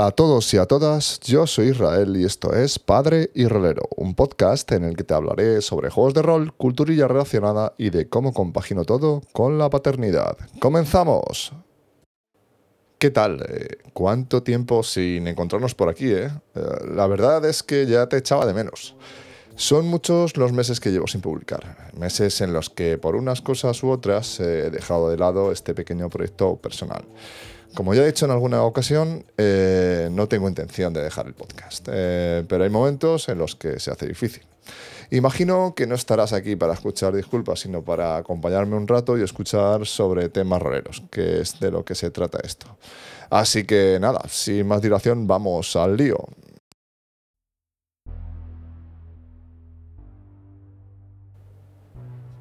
Hola a todos y a todas, yo soy Israel y esto es Padre y Rolero, un podcast en el que te hablaré sobre juegos de rol, culturilla relacionada y de cómo compagino todo con la paternidad. ¡Comenzamos! ¿Qué tal? Eh, ¿Cuánto tiempo sin encontrarnos por aquí, eh? eh? La verdad es que ya te echaba de menos. Son muchos los meses que llevo sin publicar, meses en los que por unas cosas u otras he dejado de lado este pequeño proyecto personal. Como ya he dicho en alguna ocasión, eh, no tengo intención de dejar el podcast, eh, pero hay momentos en los que se hace difícil. Imagino que no estarás aquí para escuchar disculpas, sino para acompañarme un rato y escuchar sobre temas roleros, que es de lo que se trata esto. Así que nada, sin más dilación, vamos al lío.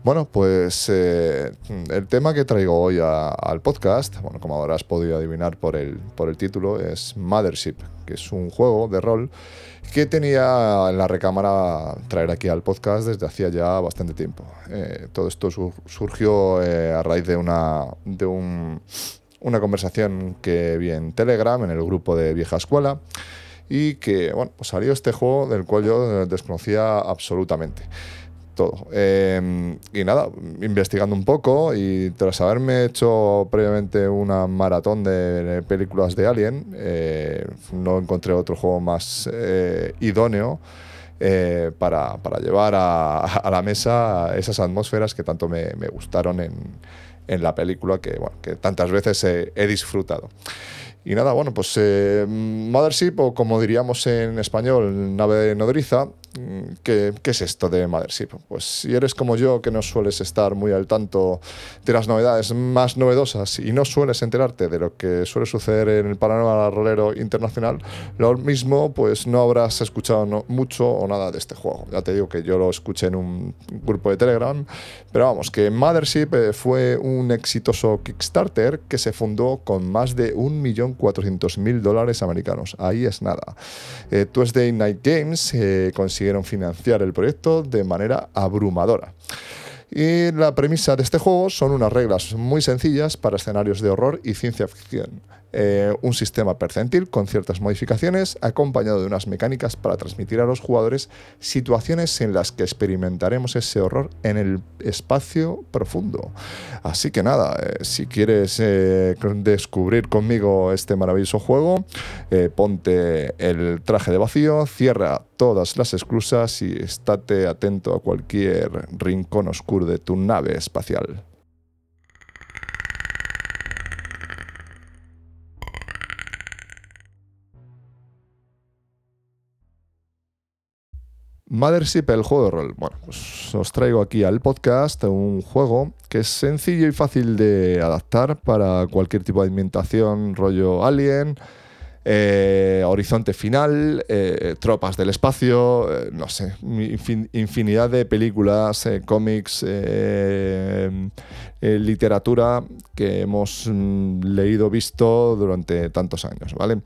Bueno, pues eh, el tema que traigo hoy al podcast, bueno, como habrás podido adivinar por el, por el título, es Mothership, que es un juego de rol que tenía en la recámara traer aquí al podcast desde hacía ya bastante tiempo. Eh, todo esto surgió eh, a raíz de una, de una conversación que vi en Telegram, en el grupo de Vieja Escuela, y que, bueno, pues salió este juego del cual yo desconocía absolutamente todo. Em, y nada, investigando un poco y tras haberme hecho previamente una maratón de películas de Alien, eh, no encontré otro juego más eh, idóneo. Eh, para, para, llevar a, a, la mesa esas atmósferas que tanto me, me gustaron en, en, la película que, bueno, que tantas veces he, he disfrutado. Y nada, bueno, pues eh, Mothership, o como diríamos en español, nave nodriza, ¿qué, ¿qué, es esto de Mothership? Pues si eres como yo, que no sueles estar muy al tanto de las novedades más novedosas y no sueles enterarte de lo que suele suceder en el panorama rolero internacional, lo mismo, pues no habrás escuchado mucho o nada de este juego. Ya te digo que yo lo escuché en un grupo de Telegram, pero vamos, que Mothership eh, fue un exitoso Kickstarter que se fundó con más de un millón 400.000 dólares americanos. Ahí es nada. Eh, Tuesday Night Games eh, consiguieron financiar el proyecto de manera abrumadora. Y la premisa de este juego son unas reglas muy sencillas para escenarios de horror y ciencia ficción. Eh, un sistema percentil con ciertas modificaciones, acompañado de unas mecánicas para transmitir a los jugadores situaciones en las que experimentaremos ese horror en el espacio profundo. Así que nada, eh, si quieres eh, descubrir conmigo este maravilloso juego, ponte el traje de vacío, cierra todas las esclusas y estate atento a cualquier rincón oscuro de tu nave espacial. Mothership, el juego de rol. Bueno, pues os traigo aquí al podcast un juego que es sencillo y fácil de adaptar para cualquier tipo de ambientación, rollo alien, eh, horizonte final, eh, tropas del espacio, eh, no sé, infinidad de películas, cómics, literatura que hemos mm, leído, visto durante tantos años, ¿vale?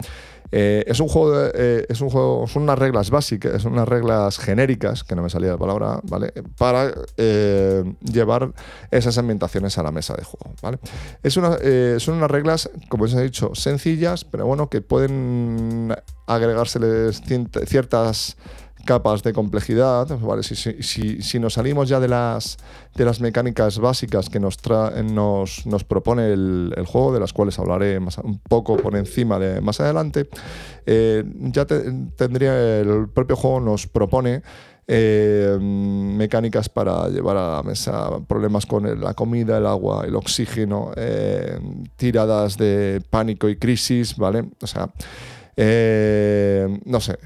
Eh, es un juego, eh, es un juego, son unas reglas básicas, son unas reglas genéricas, que no me salía la palabra, ¿vale? Para eh, llevar esas ambientaciones a la mesa de juego, ¿vale? Es una, son unas reglas, como os he dicho, sencillas, pero bueno, que pueden agregárseles ciertas capas de complejidad. ¿vale? Si, si, si, nos salimos ya de las, de las mecánicas básicas que nos, nos, nos, propone el, juego, de las cuales hablaré más, un poco por encima de más adelante, eh, ya tendría el propio juego nos propone eh, mecánicas para llevar a la mesa problemas con la comida, el agua, el oxígeno, eh, tiradas de pánico y crisis, ¿vale? O sea, no sé,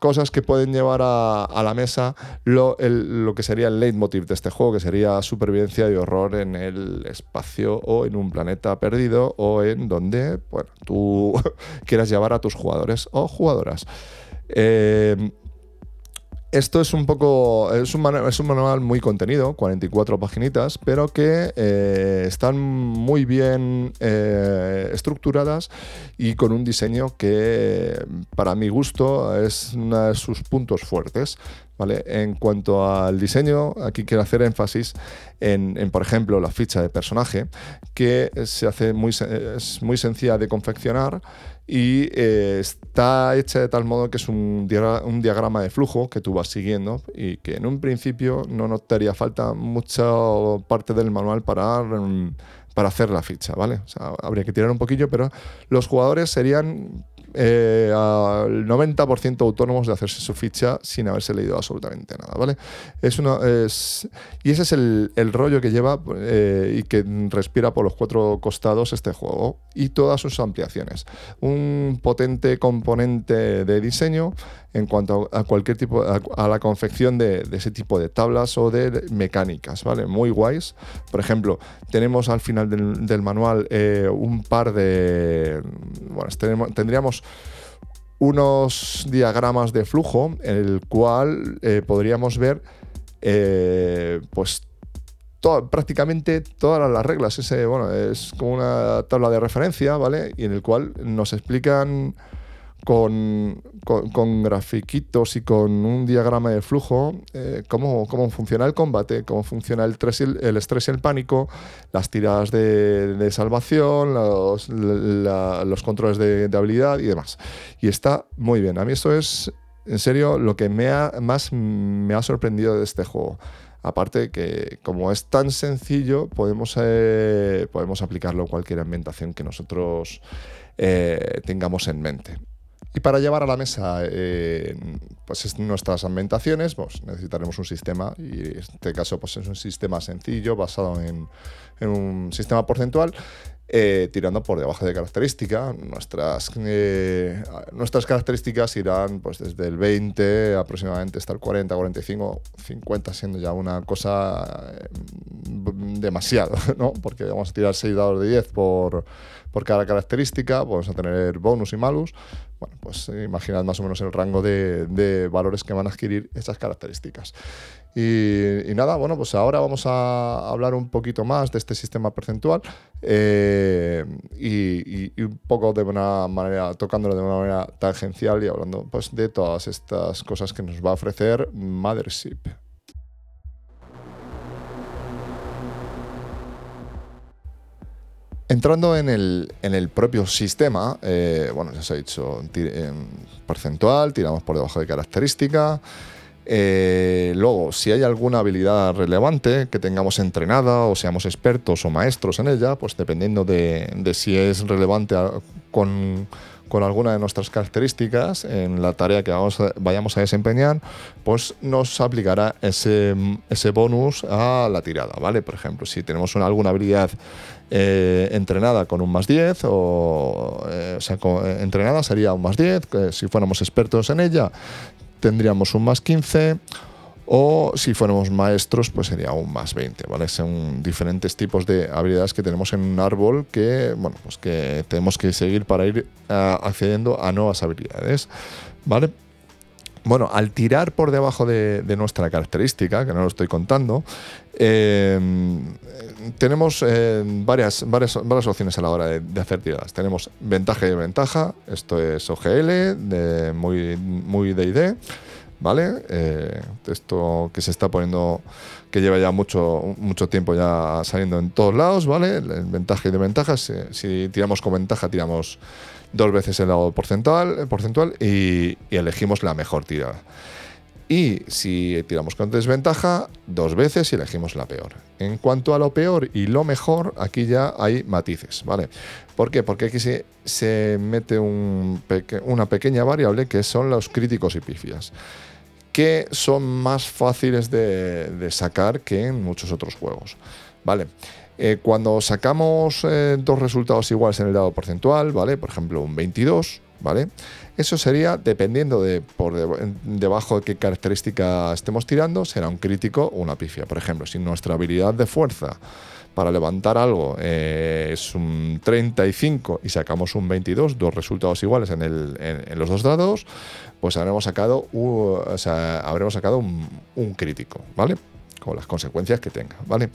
cosas que pueden llevar a, la mesa lo, lo, que sería el leitmotiv de este juego, que sería supervivencia y horror en el espacio o en un planeta perdido o en donde bueno, tú quieras llevar a tus jugadores o jugadoras. Eh, esto es un poco. Es un, es un, manual muy contenido, 44 paginitas, pero que eh, están muy bien eh, estructuradas y con un diseño que, para mi gusto, es uno de sus puntos fuertes. ¿vale? En cuanto al diseño, aquí quiero hacer énfasis en, por ejemplo, la ficha de personaje, que se hace muy, es muy sencilla de confeccionar y eh, está hecha de tal modo que es un, un, diagrama de flujo que tú vas siguiendo y que en un principio no nos haría falta mucha parte del manual para, mm, para hacer la ficha, ¿vale? O sea, habría que tirar un poquillo, pero los jugadores serían eh, al 90% autónomos de hacerse su ficha sin haberse leído absolutamente nada, ¿vale? Es una, es, y ese es el, el rollo que lleva eh, y que respira por los cuatro costados este juego y todas sus ampliaciones. Un potente componente de diseño en cuanto a cualquier tipo, a, la confección de, ese tipo de tablas o de mecánicas, ¿vale? Muy guays. Por ejemplo, tenemos al final del, manual eh, un par de, bueno, tendríamos unos diagramas de flujo en el cual eh, podríamos ver eh, pues prácticamente todas las reglas. Ese, bueno, es como una tabla de referencia, ¿vale? Y en el cual nos explican con, con, grafiquitos y con un diagrama de flujo eh, cómo, cómo, funciona el combate, cómo funciona el, el, estrés y el pánico, las tiradas de, salvación, los, los controles de, habilidad y demás. Y está muy bien. A mí esto es, en serio, lo que me ha, más me ha sorprendido de este juego. Aparte que como es tan sencillo, podemos, eh, podemos aplicarlo a cualquier ambientación que nosotros eh, tengamos en mente. Y para llevar a la mesa eh, pues nuestras ambientaciones, pues necesitaremos un sistema, y en este caso pues es un sistema sencillo basado en, un sistema porcentual, eh, tirando por debajo de característica. Nuestras, eh, nuestras características irán pues, desde el 20 aproximadamente hasta el 40, 45, 50, siendo ya una cosa demasiado, ¿no? porque vamos a tirar 6 dados de 10 por, por cada característica, vamos a tener bonus y malus. Bueno, pues imaginad más o menos el rango de, valores que van a adquirir esas características. Y, nada, bueno, pues ahora vamos a hablar un poquito más de este sistema percentual eh, y, un poco de una manera, tocándolo de una manera tangencial y hablando pues, de todas estas cosas que nos va a ofrecer Mothership. Entrando en el, en el propio sistema, eh, bueno, ya se ha dicho, porcentual, tiramos por debajo de característica. Eh, luego, si hay alguna habilidad relevante que tengamos entrenada o seamos expertos o maestros en ella, pues dependiendo de, de si es relevante con, con alguna de nuestras características en la tarea que vamos vayamos a desempeñar, pues nos aplicará ese, ese bonus a la tirada, ¿vale? Por ejemplo, si tenemos una, alguna habilidad eh, entrenada con un más 10, o, eh, o sea, eh, entrenada sería un más 10, si fuéramos expertos en ella tendríamos un más 15, o si fuéramos maestros, pues sería un más 20, ¿vale? Son diferentes tipos de habilidades que tenemos en un árbol que, bueno, pues que tenemos que seguir para ir accediendo a nuevas habilidades, ¿vale? Bueno, al tirar por debajo de, nuestra característica, que no lo estoy contando, em, tenemos eh, varias, varias, varias, opciones a la hora de, hacer tiradas. Tenemos ventaja y ventaja, esto es OGL, de muy, muy DD, ¿vale? Eh, esto que se está poniendo, que lleva ya mucho, mucho tiempo ya saliendo en todos lados, ¿vale? Ventaja y desventaja, si, si tiramos con ventaja, tiramos dos veces el lado porcentual, porcentual y, elegimos la mejor tirada. Y si tiramos con desventaja, dos veces y elegimos la peor. En cuanto a lo peor y lo mejor, aquí ya hay matices, ¿vale? ¿Por qué? Porque aquí se, se mete una pequeña variable que son los críticos y pifias, que son más fáciles de, de sacar que en muchos otros juegos, ¿vale? Eh, cuando sacamos eh, dos resultados iguales en el dado porcentual, ¿vale? Por ejemplo, un 22, ¿vale? Eso sería, dependiendo de por debajo de qué característica estemos tirando, será un crítico o una pifia. Por ejemplo, si nuestra habilidad de fuerza para levantar algo eh, es un 35 y sacamos un 22, dos resultados iguales en, los dos dados, pues habremos sacado, habremos sacado un, un crítico, ¿vale? Con las consecuencias que tenga, ¿vale?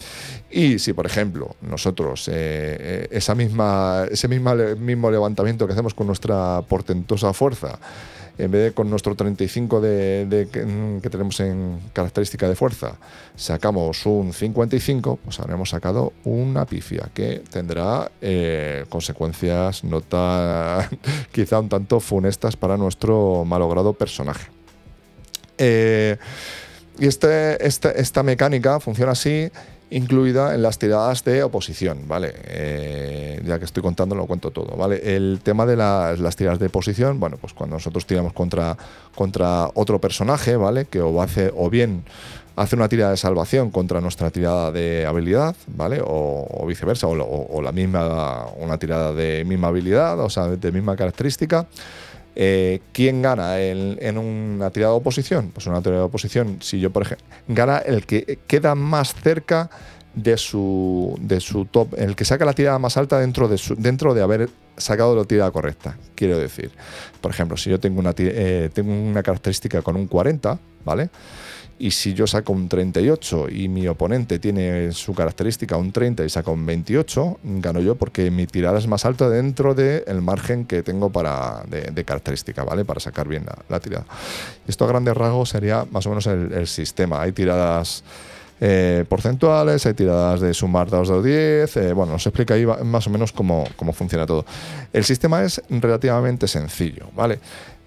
Y si, por ejemplo, nosotros eh, esa misma, ese misma, mismo levantamiento que hacemos con nuestra portentosa fuerza, en vez de con nuestro 35 de, que, tenemos en característica de fuerza, sacamos un 55, pues habremos sacado una pifia que tendrá eh, consecuencias no quizá un tanto funestas para nuestro malogrado personaje. Eh, y este, este, esta mecánica funciona así incluida en las tiradas de oposición, ¿vale? Eh, ya que estoy contando, lo cuento todo, ¿vale? El tema de las, tiradas de oposición, bueno, pues cuando nosotros tiramos contra, contra otro personaje, ¿vale? Que o hace, o bien hace una tirada de salvación contra nuestra tirada de habilidad, ¿vale? O, viceversa, o, la misma, una tirada de misma habilidad, o sea, de misma característica. Eh, ¿Quién gana en, una tirada de oposición? Pues una tirada de oposición, si yo, por ejemplo, gana el que queda más cerca de su, de su top, el que saca la tirada más alta dentro de, dentro de haber sacado la tirada correcta. Quiero decir, por ejemplo, si yo tengo una, eh, tengo una característica con un 40, ¿vale? Y si yo saco un 38 y mi oponente tiene su característica un 30 y saca un 28, gano yo porque mi tirada es más alta dentro del margen que tengo para, de, característica, ¿vale? Para sacar bien la, tirada. Esto a grandes rasgos sería más o menos el, sistema. Hay tiradas eh, porcentuales, hay tiradas de sumar 2 de 10. Eh, bueno, os explica ahí más o menos cómo, cómo funciona todo. El sistema es relativamente sencillo, ¿vale?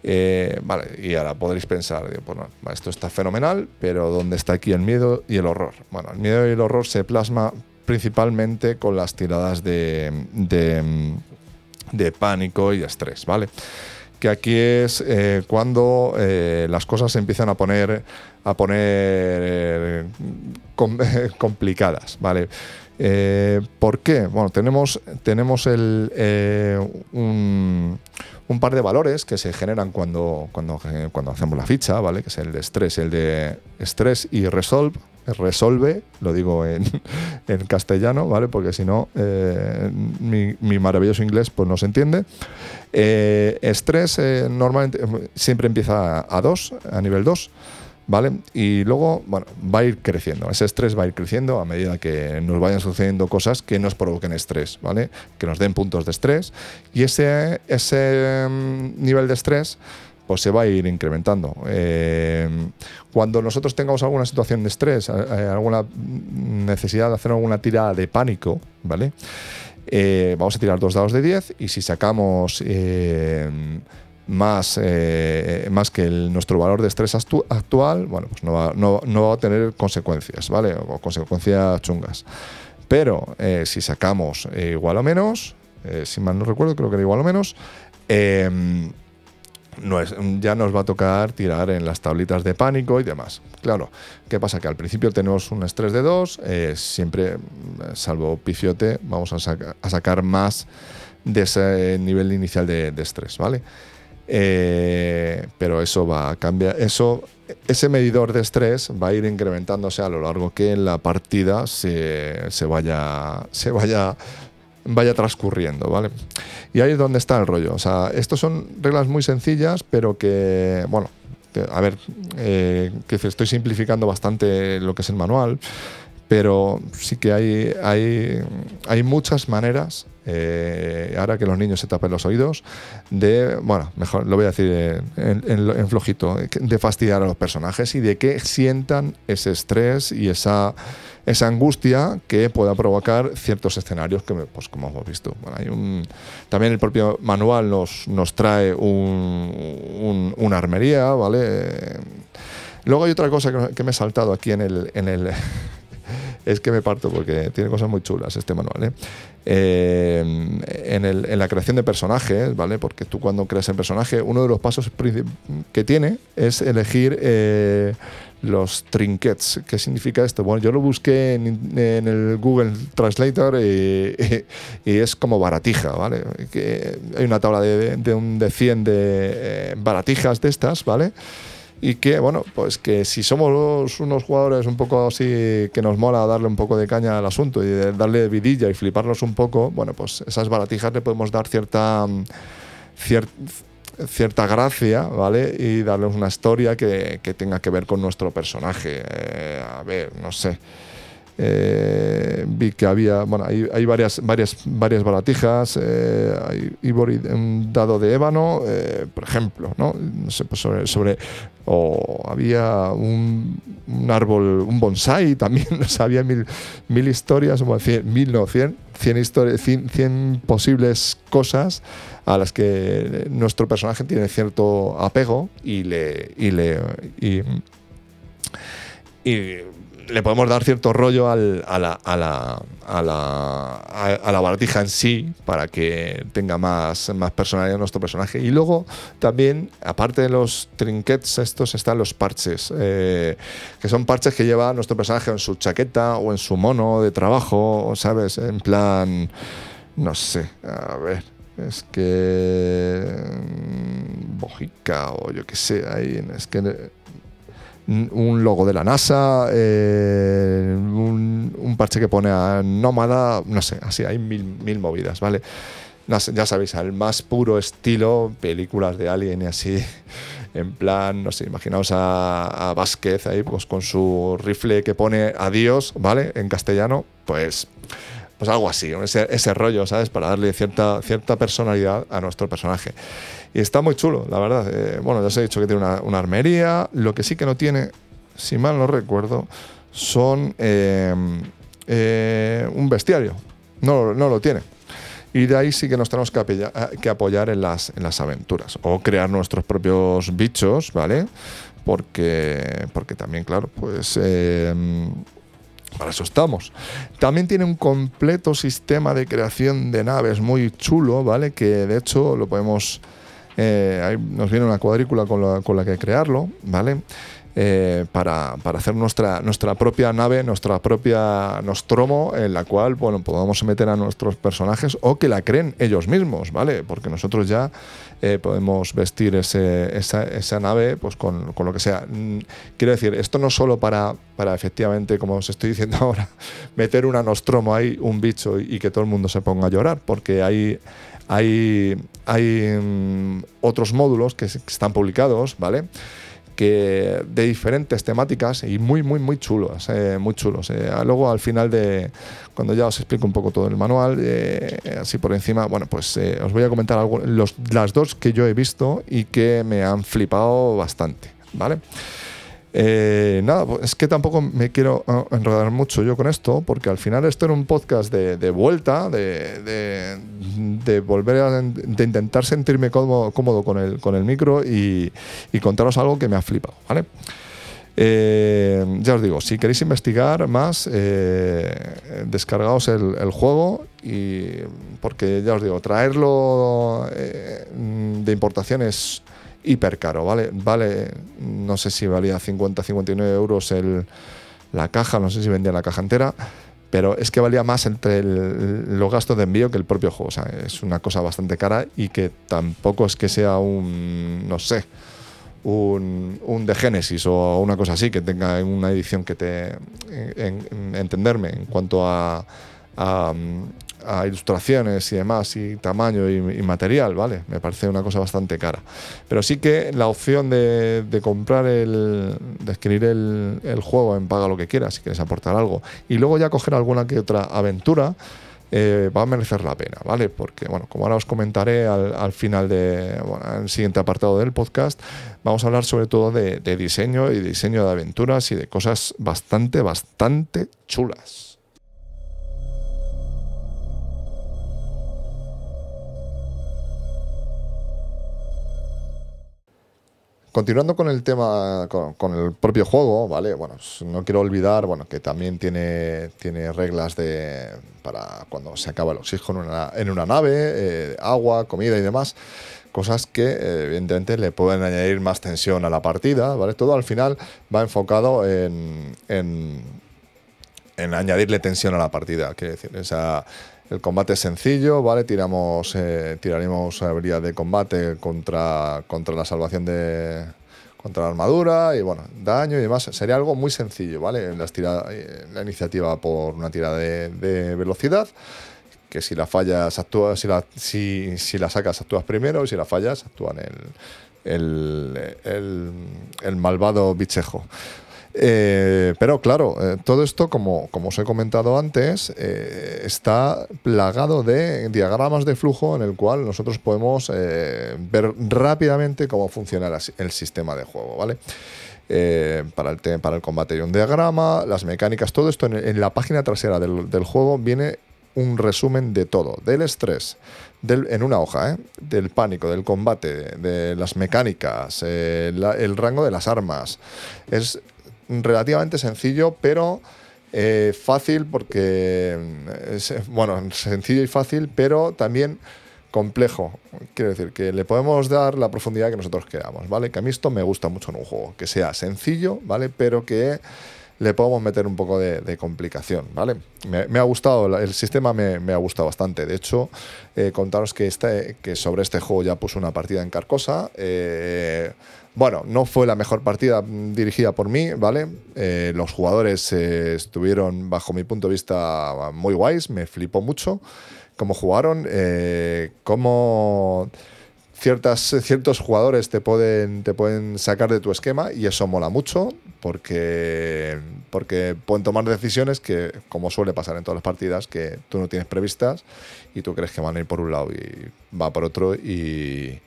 Eh, vale, y ahora podréis pensar, bueno, esto está fenomenal, pero ¿dónde está aquí el miedo y el horror? Bueno, el miedo y el horror se plasma principalmente con las tiradas de, de, pánico y estrés, ¿vale? Que aquí es eh, cuando eh, las cosas se empiezan a poner, a poner complicadas, ¿vale? ¿Por qué? Bueno, tenemos, tenemos el, un, un par de valores que se generan cuando, cuando, eh, cuando hacemos la ficha, ¿vale? Que es el de estrés, el de estrés y resolve, resolve, lo digo en, en castellano, ¿vale? Porque si no, eh, mi, maravilloso inglés pues no se entiende. Eh, estrés normalmente siempre empieza a 2, a nivel 2. ¿Vale? Y luego, bueno, va a ir creciendo. Ese estrés va a ir creciendo a medida que nos vayan sucediendo cosas que nos provoquen estrés, ¿vale? Que nos den puntos de estrés. Y ese, ese mm, nivel de estrés pues se va a ir incrementando. Eh, cuando nosotros tengamos alguna situación de estrés, eh, alguna necesidad de hacer alguna tirada de pánico, ¿vale? Eh, vamos a tirar dos dados de 10 y si sacamos más, eh, más que nuestro valor de estrés actual, bueno, pues no va, no, va, a tener consecuencias, ¿vale? O consecuencias chungas. Pero eh, si sacamos eh, igual o menos, si mal no recuerdo, creo que era igual o menos, em, no es, ya nos va a tocar tirar en las tablitas de pánico y demás. Claro, ¿qué pasa? Que al principio tenemos un estrés de 2, siempre, salvo pifiote, vamos a, sacar más de ese nivel inicial de estrés, ¿vale? Eh, pero eso va a cambiar. Eso, ese medidor de estrés va a ir incrementándose a lo largo que la partida se, vaya, se vaya, vaya transcurriendo, ¿vale? Y ahí es donde está el rollo. O sea, estos son reglas muy sencillas, pero que, bueno, a ver, eh, que estoy simplificando bastante lo que es el manual, pero sí que hay, hay, hay muchas maneras eh, ahora que los niños se tapen los oídos, de, bueno, mejor lo voy a decir en, flojito, de fastidiar a los personajes y de que sientan ese estrés y esa, esa angustia que pueda provocar ciertos escenarios que, pues como hemos visto. también el propio manual nos, nos trae un, una armería, ¿vale? Luego hay otra cosa que, me he saltado aquí en el, en el es que me parto porque tiene cosas muy chulas este manual. ¿eh? Eh, en, la creación de personajes, ¿vale? Porque tú cuando creas el personaje, uno de los pasos que tiene es elegir eh, los trinkets. ¿Qué significa esto? Bueno, yo lo busqué en, el Google Translator y, es como baratija, ¿vale? Hay una tabla de, de, un, de 100 de baratijas de estas, ¿vale? Y que, bueno, pues que si somos unos jugadores un poco así que nos mola darle un poco de caña al asunto y darle vidilla y fliparnos un poco, bueno, pues esas baratijas le podemos dar cierta, cierta gracia, ¿vale? Y darles una historia que, que tenga que ver con nuestro personaje. Eh, a ver, no sé. Eh, vi que había, bueno, hay, varias, varias, varias baratijas, eh, hay un dado de ébano, eh, por ejemplo, ¿no? No sé, pues sobre, sobre o había un, un árbol, un bonsai también, o sea, había mil, mil historias, como cien, mil, no, cien, cien, historias, cien, cien posibles cosas a las que nuestro personaje tiene cierto apego y le, y le, y le podemos dar cierto rollo al, a, la, a, la, a, la, a, la baratija en sí para que tenga más, más personalidad nuestro personaje. Y luego también, aparte de los trinkets estos, están los parches, eh, que son parches que lleva nuestro personaje en su chaqueta o en su mono de trabajo, ¿sabes? En plan, no sé, a ver. Es que. mm, Bojica o yo qué sé, ahí. Es que un logo de la NASA, eh, un, parche que pone a Nómada, no sé, así hay mil, mil movidas, ¿vale? Ya sabéis, al más puro estilo, películas de Alien y así, en plan, no sé, imaginaos a, a Vázquez ahí pues, con su rifle que pone adiós, ¿vale? En castellano, pues pues algo así, ese, ese, rollo, ¿sabes? Para darle cierta, cierta personalidad a nuestro personaje. Y está muy chulo, la verdad. Eh, bueno, ya os he dicho que tiene una, armería. Lo que sí que no tiene, si mal no recuerdo, son eh, eh, un bestiario. No, no lo tiene. Y de ahí sí que nos tenemos que, apoyar, que apoyar en, las, en las aventuras. O crear nuestros propios bichos, ¿vale? Porque, porque también, claro, pues eh, para eso estamos. También tiene un completo sistema de creación de naves muy chulo, ¿vale? Que de hecho lo podemos. Eh, ahí nos viene una cuadrícula con la, que crearlo, ¿vale? Eh, para, hacer nuestra, propia nave, nuestra propia Nostromo, en la cual bueno, podamos meter a nuestros personajes o que la creen ellos mismos, ¿vale? Porque nosotros ya eh, podemos vestir esa, nave pues con, con, lo que sea. Mm, quiero decir, esto no solo para, para efectivamente, como os estoy diciendo ahora, meter una Nostromo ahí, un bicho, y, y que todo el mundo se ponga a llorar, porque hay hay, hay um, otros módulos que, están publicados, ¿vale? que de diferentes temáticas y muy, muy, muy chulos, eh, muy chulos. Eh, luego al final de, cuando ya os explico un poco todo el manual, eh, así por encima, bueno, pues os voy a comentar algo, los, las dos que yo he visto y que me han flipado bastante, ¿vale? Eh, nada, pues es que tampoco me quiero uh, enredar mucho yo con esto, porque al final esto era un podcast de, vuelta, de, de, volver a de intentar sentirme cómodo, cómodo, con, el, con el micro y, y, contaros algo que me ha flipado, ¿vale? Eh, ya os digo, si queréis investigar más, eh, descargaos el, juego y porque ya os digo, traerlo eh, de importación es hiper caro, ¿vale? Vale, no sé si valía 50, 59 euros el, la caja, no sé si vendía la caja entera, pero es que valía más entre el, los gastos de envío que el propio juego. O sea, es una cosa bastante cara y que tampoco es que sea un, no sé, un, un de Genesis o una cosa así, que tenga una edición que te. En, en, entenderme en cuanto a, a, a ilustraciones y demás, y tamaño y, material, ¿vale? Me parece una cosa bastante cara. Pero sí que la opción de, de comprar el. de adquirir el, el, juego en paga lo que quieras, si quieres aportar algo, y luego ya coger alguna que otra aventura. Eh, va a merecer la pena, ¿vale? Porque, bueno, como ahora os comentaré al, al final de, bueno, en el siguiente apartado del podcast, vamos a hablar sobre todo de, de diseño y diseño de aventuras y de cosas bastante, bastante chulas. Continuando con el tema, con, el propio juego, ¿vale? Bueno, no quiero olvidar, bueno, que también tiene, tiene reglas de para cuando se acaba el oxígeno en una, nave, eh, agua, comida y demás. Cosas que, eh, evidentemente, le pueden añadir más tensión a la partida, ¿vale? Todo al final va enfocado en, en, en añadirle tensión a la partida, quiere decir, esa el combate es sencillo, ¿vale? Tiramos, eh, tiraremos habilidad de combate contra, contra la salvación de. contra la armadura y bueno, daño y demás. Sería algo muy sencillo, ¿vale? Las tirada, la iniciativa por una tirada de, de velocidad que si la fallas, actúas, si la, si, si la sacas, actúas primero, y si la fallas, actúan el, el, el, el malvado bichejo. Eh, pero claro, eh, todo esto, como, como os he comentado antes, eh, está plagado de diagramas de flujo en el cual nosotros podemos ver rápidamente cómo funciona el sistema de juego, ¿vale? para, el para el combate hay un diagrama, las mecánicas, todo esto en, la página trasera del, juego viene un resumen de todo, del estrés, en una hoja, del pánico, del combate, de las mecánicas, el rango de las armas. Es relativamente sencillo, pero eh, fácil porque, mm, bueno, sencillo y fácil, pero también complejo. Quiero decir, que le podemos dar la profundidad que nosotros queramos, ¿vale? Que a mí esto me gusta mucho en un juego, que sea sencillo, ¿vale? Pero que le podemos meter un poco de, complicación, ¿vale? Me, ha gustado, el sistema me, ha gustado bastante. De hecho, eh, contaros que, este, que sobre este juego ya puse una partida en Carcosa. Eh, bueno, no fue la mejor partida dirigida por mí, ¿vale? Eh, los jugadores estuvieron, bajo mi punto de vista, muy guays, me flipó mucho cómo jugaron, cómo ciertas, ciertos jugadores te pueden, te pueden sacar de tu esquema y eso mola mucho porque, porque pueden tomar decisiones que, como suele pasar en todas las partidas, que tú no tienes previstas y tú crees que van a ir por un lado y va por otro y,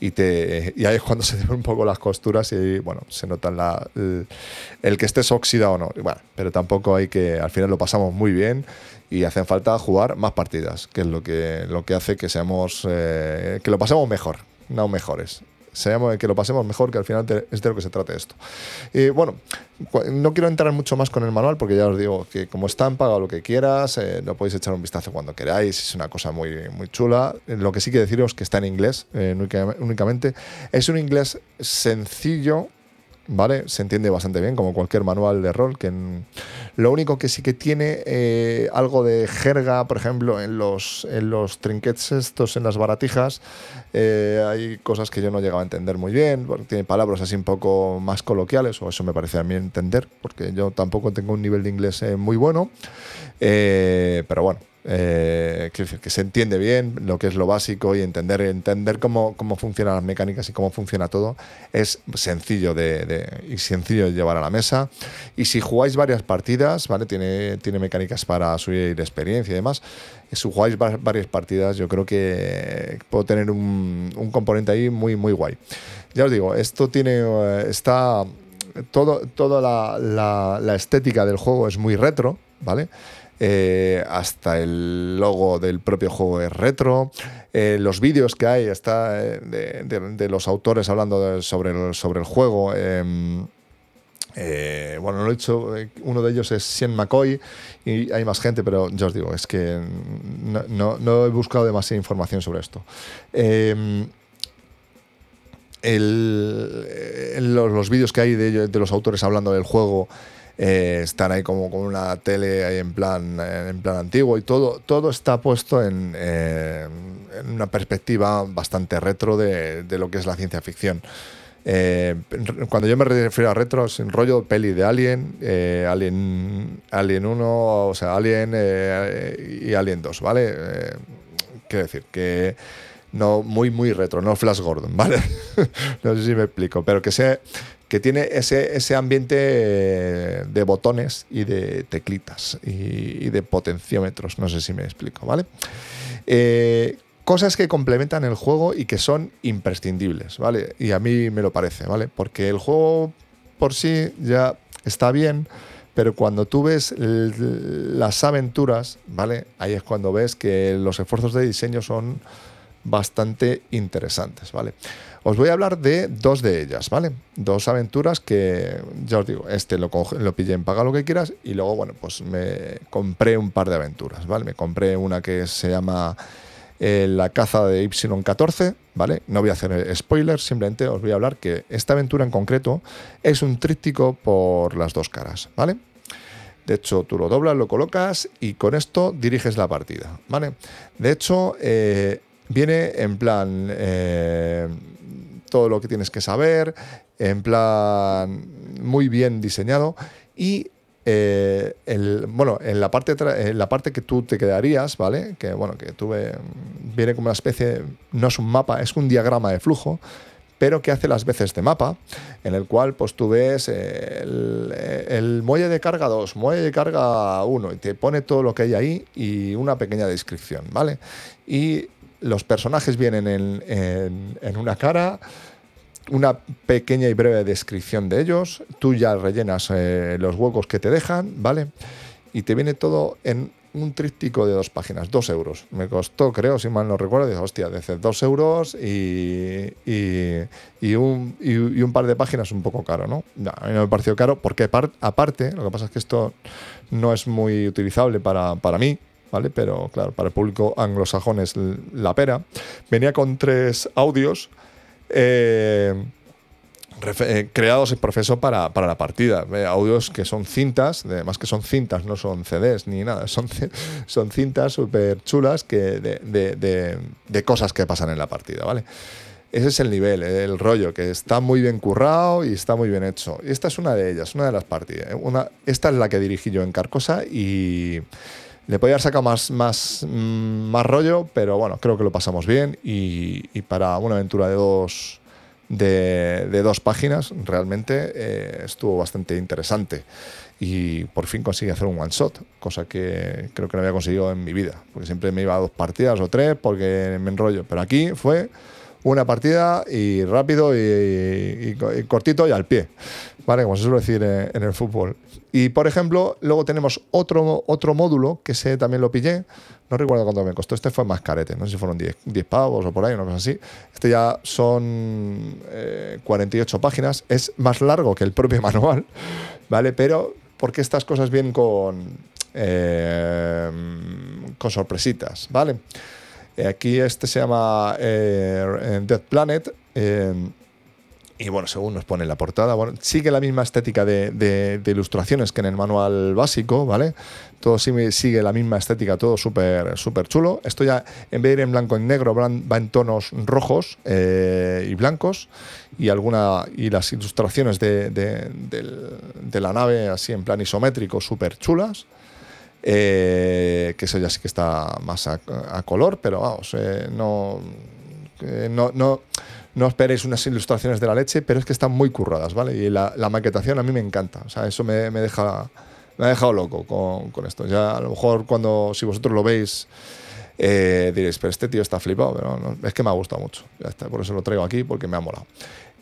y, te, y ahí es cuando se ven un poco las costuras y bueno, se nota la, el, que estés oxidado o no. Bueno, pero tampoco hay que, al final lo pasamos muy bien y hacen falta jugar más partidas, que es lo que, lo que hace que seamos, eh, que lo pasemos mejor, no mejores seamos, que lo pasemos mejor, que al final es de lo que se trata esto. Y bueno, no quiero entrar mucho más con el manual porque ya os digo que como están, paga lo que quieras, eh, lo podéis echar un vistazo cuando queráis, es una cosa muy, muy chula. Lo que sí quiero deciros que está en inglés eh, únicamente. Es un inglés sencillo, ¿vale? Se entiende bastante bien, como cualquier manual de rol. Que Lo único que sí que tiene eh, algo de jerga, por ejemplo, en los, en los trinquets estos, en las baratijas, eh, hay cosas que yo no llegaba a entender muy bien, porque tiene palabras así un poco más coloquiales, o eso me parece a mí entender, porque yo tampoco tengo un nivel de inglés eh, muy bueno. pero bueno, eh, que, se entiende bien lo que es lo básico y entender, entender cómo, cómo funcionan las mecánicas y cómo funciona todo es sencillo de, y sencillo de llevar a la mesa. Y si jugáis varias partidas, ¿vale? Tiene, tiene mecánicas para subir experiencia y demás. Si jugáis varias partidas, yo creo que puedo tener un, un componente ahí muy, muy guay. Ya os digo, esto tiene. Eh, está. Todo, toda la, la, la estética del juego es muy retro, ¿vale? Eh, hasta el logo del propio juego es retro. Eh, los vídeos que hay está eh, de, los autores hablando sobre, el, sobre el juego. Em, bueno, lo he dicho, uno de ellos es Sean McCoy y hay más gente, pero yo os digo, es que no, he buscado demasiada información sobre esto. Em, los, los vídeos que hay de, de, los autores hablando del juego eh, están ahí como con una tele ahí en plan, en plan antiguo y todo, todo está puesto en, eh, en una perspectiva bastante retro de, de, lo que es la ciencia ficción. Eh, cuando yo me refiero a retro, es un rollo peli de Alien, Alien, Alien 1, o sea, Alien y Alien 2, ¿vale? quiero decir que no muy, muy retro, no Flash Gordon, ¿vale? no sé si me explico, pero que sea que tiene ese, ese ambiente de botones y de teclitas y, de potenciómetros, no sé si me explico, ¿vale? Eh, cosas que complementan el juego y que son imprescindibles, ¿vale? Y a mí me lo parece, ¿vale? Porque el juego por sí ya está bien, pero cuando tú ves las aventuras, ¿vale? Ahí es cuando ves que los esfuerzos de diseño son bastante interesantes, ¿vale? Os voy a hablar de dos de ellas, ¿vale? Dos aventuras que, ya os digo, este lo, lo pillé en Paga lo que quieras y luego, bueno, pues me compré un par de aventuras, ¿vale? Me compré una que se llama eh, La caza de Y14, ¿vale? No voy a hacer spoilers, simplemente os voy a hablar que esta aventura en concreto es un tríptico por las dos caras, ¿vale? De hecho, tú lo doblas, lo colocas y con esto diriges la partida, ¿vale? De hecho, eh, viene en plan... Eh, todo lo que tienes que saber, en plan muy bien diseñado y eh, bueno, en la, parte la parte que tú te quedarías, ¿vale? Que bueno, que tuve, viene como una especie, no es un mapa, es un diagrama de flujo, pero que hace las veces de mapa, en el cual pues tú ves el, el muelle de carga 2, muelle de carga 1, y te pone todo lo que hay ahí y una pequeña descripción, ¿vale? Y los personajes vienen en, en una cara, una pequeña y breve descripción de ellos, tú ya rellenas eh, los huecos que te dejan, ¿vale? Y te viene todo en un tríptico de dos páginas, dos euros. Me costó, creo, si mal no recuerdo, dije, hostia, de dos euros y, y, un, y, un, par de páginas un poco caro, ¿no? a mí no me pareció caro porque aparte, lo que pasa es que esto no es muy utilizable para, para mí, ¿vale? Pero claro, para el público anglosajón es la pera. Venía con tres audios eh, eh, creados en proceso para, la partida. Eh, audios que son cintas, además que son cintas, no son CDs ni nada, son, son cintas súper chulas que de, cosas que pasan en la partida, ¿vale? Ese es el nivel, el rollo, que está muy bien currado y está muy bien hecho. Esta es una de ellas, una de las partidas. Una, esta es la que dirigí yo en Carcosa y le podía haber sacado más, más, mm, más rollo, pero bueno, creo que lo pasamos bien y, para una aventura de dos, de, dos páginas realmente eh, estuvo bastante interesante. Y por fin conseguí hacer un one shot, cosa que creo que no había conseguido en mi vida, porque siempre me iba a dos partidas o tres porque me enrollo, pero aquí fue una partida y rápido y, cortito y al pie, ¿vale? Como se suele decir en, el fútbol. Y por ejemplo, luego tenemos otro, otro módulo que sé también lo pillé, no recuerdo cuánto me costó, este fue más carete, no sé si fueron 10, 10 pavos o por ahí, una cosa así. Este ya son 48 eh, páginas, es más largo que el propio manual, ¿vale? Pero porque estas cosas vienen con, eh, con sorpresitas, ¿vale? Eh, aquí este se llama eh, Dead Planet. Eh, y bueno, según nos pone la portada, bueno, sigue la misma estética de, ilustraciones que en el manual básico, ¿vale? Todo sigue, la misma estética, todo súper súper chulo. Esto ya, en vez de ir en blanco y negro, va en tonos rojos y blancos. Y, alguna, y las ilustraciones de, de la nave, así en plan isométrico, súper chulas. Eh, que eso ya sí que está más a, color, pero vamos, eh, no, no, no, no, esperéis unas ilustraciones de la leche, pero es que están muy curradas, ¿vale? Y la, maquetación a mí me encanta, o sea, eso me, me deja, me ha dejado loco con, con, esto. Ya a lo mejor cuando, si vosotros lo veis... Eh, diréis, pero este tío está flipado, pero es que me ha gustado mucho. Ya está, por eso lo traigo aquí, porque me ha molado.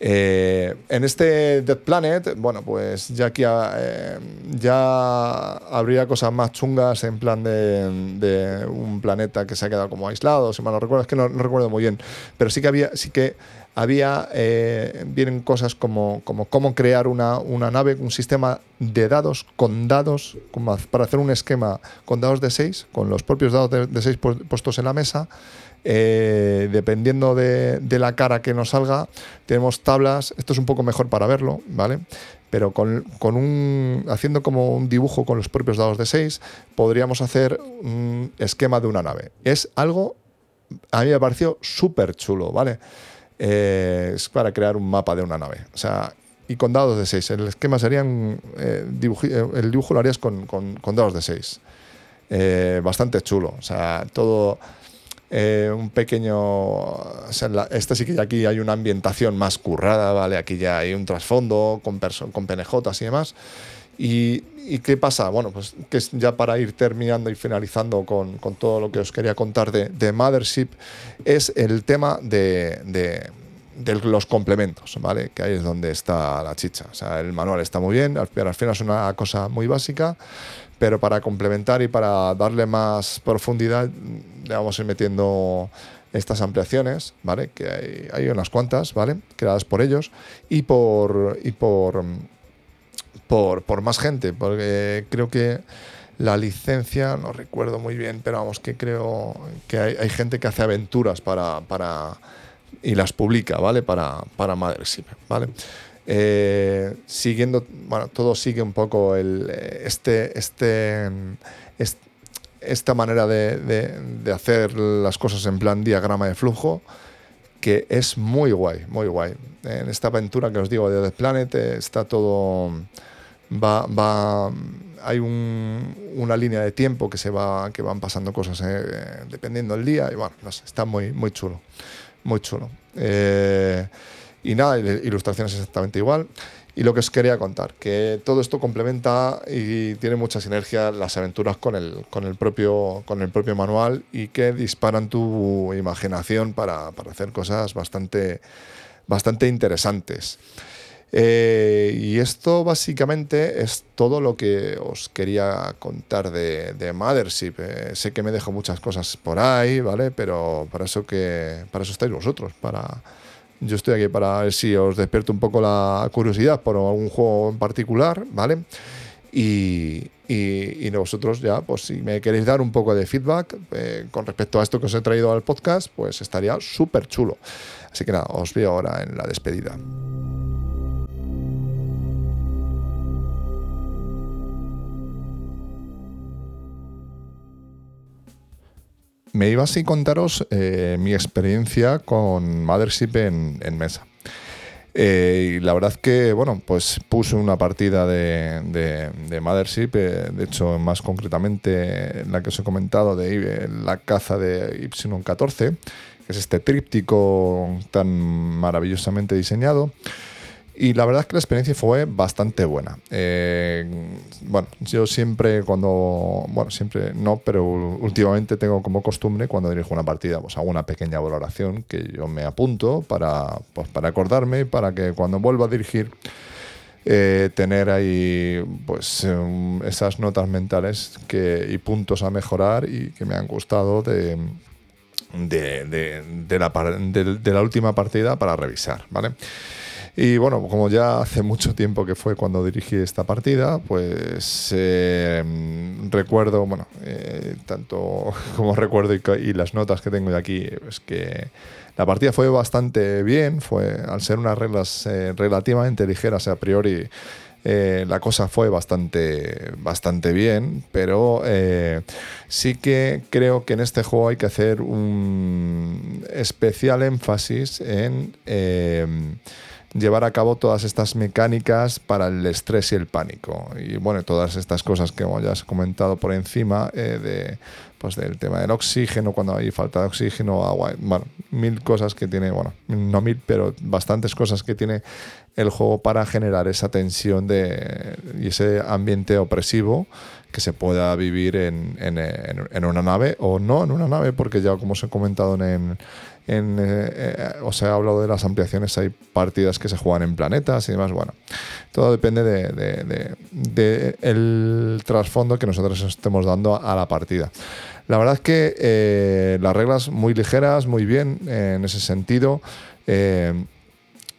Eh, en este Dead Planet, bueno, pues ya aquí eh, ya habría cosas más chungas en plan de, un planeta que se ha quedado como aislado, si mal no recuerdo, es que no, recuerdo muy bien, pero sí que había, sí que había, eh, vienen cosas como, cómo crear una, nave, un sistema de dados con dados, para hacer un esquema con dados de 6, con los propios dados de 6 puestos en la mesa, eh, dependiendo de, la cara que nos salga, tenemos tablas. Esto es un poco mejor para verlo, ¿vale? Pero con, un, haciendo como un dibujo con los propios dados de 6, podríamos hacer un esquema de una nave. Es algo, a mí me pareció súper chulo, ¿vale? Eh, es para crear un mapa de una nave. O sea, y con dados de 6. El esquema serían. Eh, el dibujo lo harías con, con dados de 6. bastante chulo. O sea, todo eh, un pequeño. O esta sí que aquí hay una ambientación más currada, ¿vale? Aquí ya hay un trasfondo con, con PNJs y demás. Y, y, qué pasa? Bueno, pues que ya para ir terminando y finalizando con, con todo lo que os quería contar de, de Mothership, es el tema de, de, de, los complementos, ¿vale? Que ahí es donde está la chicha. O sea, el manual está muy bien, al final es una cosa muy básica, pero para complementar y para darle más profundidad le vamos a ir metiendo estas ampliaciones, ¿vale? Que hay, unas cuantas, ¿vale? Creadas por ellos y por y por, por, más gente, porque creo que la licencia, no recuerdo muy bien, pero vamos, que creo que hay, gente que hace aventuras para, para y las publica, ¿vale? Para, para Mothership, ¿vale? Eh, siguiendo, bueno, todo sigue un poco el, este, este, esta manera de, de, hacer las cosas en plan diagrama de flujo, que es muy guay, muy guay. En esta aventura que os digo de The Planet está todo va, va hay una línea de tiempo que se va que van pasando cosas eh, dependiendo del día y bueno está muy muy chulo muy chulo eh, y nada ilustraciones exactamente igual y lo que os quería contar, que todo esto complementa y tiene mucha sinergia las aventuras con el, con el, propio, con el propio manual y que disparan tu imaginación para, para hacer cosas bastante, bastante interesantes. Eh, y esto básicamente es todo lo que os quería contar de, de Mothership. Eh, sé que me dejo muchas cosas por ahí, ¿vale? Pero para eso, que, para eso estáis vosotros, para yo estoy aquí para ver si os despierto un poco la curiosidad por algún juego en particular, ¿vale? Y, y, vosotros ya, pues si me queréis dar un poco de feedback eh, con respecto a esto que os he traído al podcast, pues estaría súper chulo. Así que nada, os veo ahora en la despedida. Me iba así contaros eh, mi experiencia con Mothership en, mesa. Eh, y la verdad que, bueno, pues puse una partida de, de, Mothership, eh, de hecho, más concretamente la que os he comentado de la caza de Y14, que es este tríptico tan maravillosamente diseñado. Y la verdad es que la experiencia fue bastante buena. Eh, bueno, yo siempre cuando, bueno, siempre no, pero últimamente tengo como costumbre cuando dirijo una partida, pues hago una pequeña valoración que yo me apunto para, pues, para acordarme, para que cuando vuelva a dirigir, eh, tener ahí pues esas notas mentales que, y puntos a mejorar y que me han gustado de, de, de, de la última partida para revisar, ¿vale? Y bueno, como ya hace mucho tiempo que fue cuando dirigí esta partida, pues eh, recuerdo, bueno, eh, tanto como recuerdo y, las notas que tengo de aquí, es que la partida fue bastante bien, fue al ser unas reglas eh, relativamente ligeras a priori. la cosa fue bastante, bastante bien, pero sí que creo que en este juego hay que hacer un especial énfasis en llevar a cabo todas estas mecánicas para el estrés y el pánico. Y bueno, todas estas cosas que ya has comentado por encima eh, de, pues del tema del oxígeno, cuando hay falta de oxígeno, agua, bueno, mil cosas que tiene, bueno, no mil, pero bastantes cosas que tiene el juego para generar esa tensión de, y ese ambiente opresivo que se pueda vivir en, en, en, una nave o no en una nave, porque ya como os he comentado en, en, eh, eh, o sea, he hablado de las ampliaciones, hay partidas que se juegan en planetas y demás. Bueno, todo depende de, de, el trasfondo que nosotros estemos dando a, la partida. La verdad es que eh, las reglas muy ligeras, muy bien en ese sentido.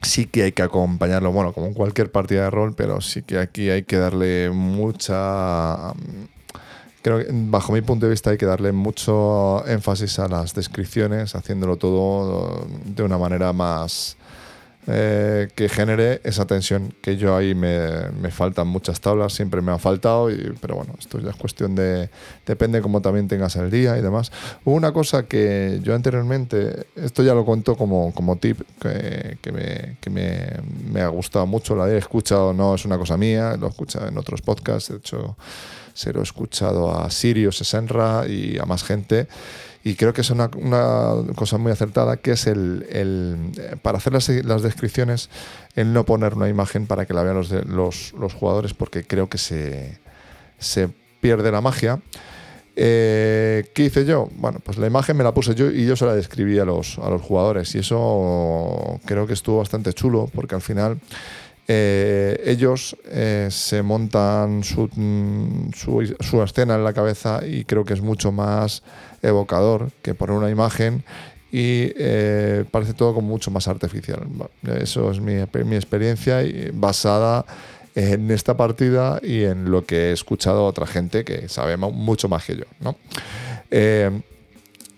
Sí que hay que acompañarlo, bueno, como en cualquier partida de rol, pero sí que aquí hay que darle mucha creo que bajo mi punto de vista hay que darle mucho énfasis a las descripciones, haciéndolo todo de una manera más eh, que genere esa tensión que yo ahí me, me, faltan muchas tablas, siempre me ha faltado, y, pero bueno, esto ya es cuestión de, depende cómo también tengas el día y demás. Hubo una cosa que yo anteriormente, esto ya lo cuento como, como tip, que, que, me, que me, me, ha gustado mucho, la he escuchado, no es una cosa mía, lo he escuchado en otros podcasts, de hecho se lo he escuchado a Sirius, Senra y a más gente. Y creo que es una, cosa muy acertada, que es el, el para hacer las, las, descripciones, el no poner una imagen para que la vean los, los, los jugadores, porque creo que se, se pierde la magia. Eh, ¿Qué hice yo? Bueno, pues la imagen me la puse yo y yo se la describí a los, a los jugadores. Y eso creo que estuvo bastante chulo, porque al final eh, ellos eh, se montan mm, su, escena en la cabeza y creo que es mucho más evocador que poner una imagen y eh, parece todo mucho más artificial. Eso es mi, experiencia basada en esta partida y en lo que he escuchado a otra gente que sabe mucho más que yo.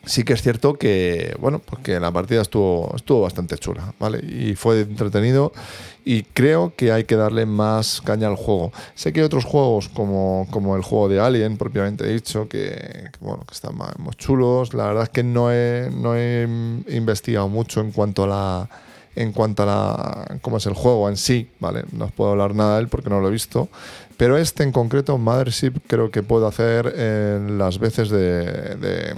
Sí que es cierto que, bueno, pues la partida estuvo, estuvo bastante chula, ¿vale? Y fue entretenido y creo que hay que darle más caña al juego. Sé que hay otros juegos como, como el juego de Alien, propiamente dicho, que, bueno, que están muy chulos. La verdad es que no he, no he investigado mucho en cuanto a la en cuanto a la, cómo es el juego en sí, ¿vale? No os puedo hablar nada de él porque no lo he visto, pero este en concreto, Mothership, creo que puedo hacer en las veces de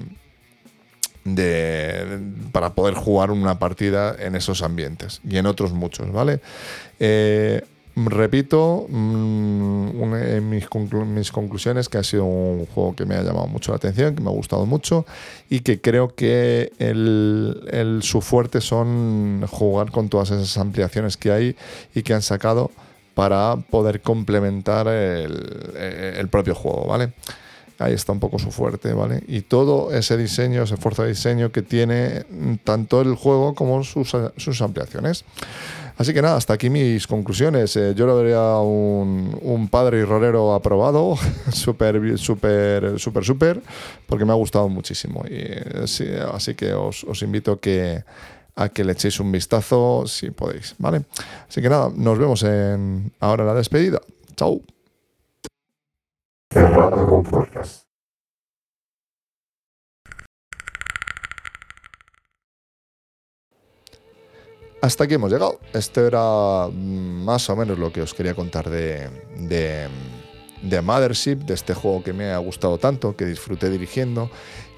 para poder jugar una partida en esos ambientes y en otros muchos, ¿vale? Eh, repito, mm, en mis, conclusiones que ha sido un juego que me ha llamado mucho la atención, que me ha gustado mucho y que creo que el, su fuerte son jugar con todas esas ampliaciones que hay y que han sacado para poder complementar el, propio juego, ¿vale? Ahí está un poco su fuerte, ¿vale? Y todo ese diseño, ese esfuerzo de diseño que tiene tanto el juego como sus, sus ampliaciones. Así que nada, hasta aquí mis conclusiones. Eh, yo lo vería un, padre y rolero aprobado, súper, súper, súper, súper, porque me ha gustado muchísimo. Y, eh, así que os, invito que, a que le echéis un vistazo si podéis, ¿vale? Así que nada, nos vemos en ahora la despedida. Chao. Hasta aquí hemos llegado. Esto era mm, más o menos lo que os quería contar de, de, Mothership, de este juego que me ha gustado tanto, que disfruté dirigiendo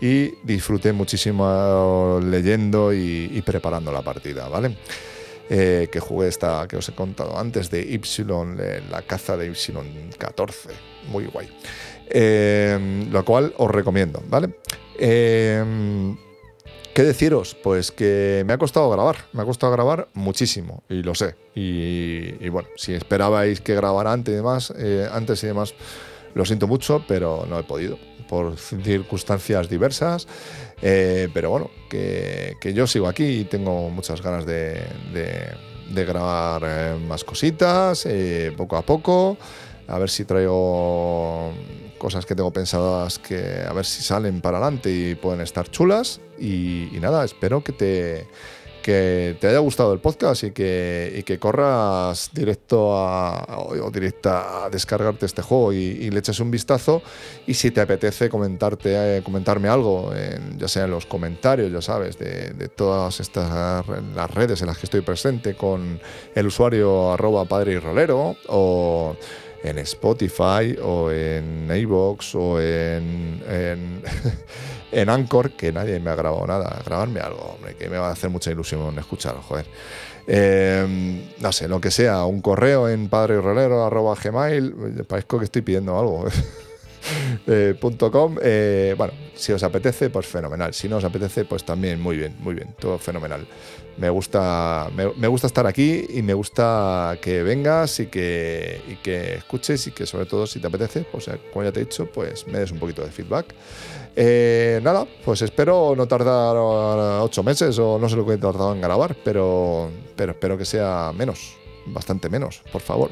y disfruté muchísimo leyendo y, preparando la partida, ¿vale? Eh, que jugué esta que os he contado antes de Y, la caza de Y14, muy guay. Eh, lo cual os recomiendo, ¿vale? Eh, ¿Qué deciros? Pues que me ha costado grabar, me ha costado grabar muchísimo, y lo sé. Y, bueno, si esperabais que grabara antes y demás, eh, antes y demás, lo siento mucho, pero no he podido, por circunstancias diversas. Eh, pero bueno, que, yo sigo aquí y tengo muchas ganas de, de grabar eh, más cositas, poco a poco. A ver si traigo cosas que tengo pensadas que a ver si salen para adelante y pueden estar chulas. Y, nada, espero que te, que te haya gustado el podcast y que, que corras directo a, o directa a descargarte este juego y, le eches un vistazo. Y si te apetece comentarte, eh, comentarme algo, ya sea en los comentarios, ya sabes, de, de, todas estas las redes en las que estoy presente con el usuario arroba padre y rolero o en Spotify o en iVoox o en, en, Anchor, que nadie me ha grabado nada. Grabarme algo, hombre, que me va a hacer mucha ilusión escuchar, joder. Em, no sé, lo que sea, un correo en gmail parezco que estoy pidiendo algo. Eh, .com, eh, bueno, si os apetece, pues fenomenal. Si no os apetece, pues también muy bien, muy bien, todo fenomenal me gusta, me, gusta estar aquí y me gusta que vengas y que, y que escuches y que sobre todo si te apetece, pues eh, como ya te he dicho, pues me des un poquito de feedback. Eh, nada, pues espero no tardar ocho meses o no sé lo que he tardado en grabar, pero, pero espero que sea menos, bastante menos, por favor.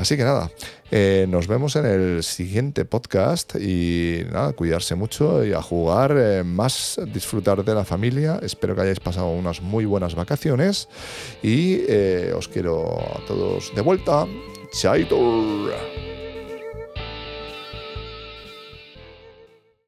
Así que nada, eh, nos vemos en el siguiente podcast y nada, cuidarse mucho y a jugar eh, más, disfrutar de la familia. Espero que hayáis pasado unas muy buenas vacaciones y eh, os quiero a todos de vuelta. Chaito.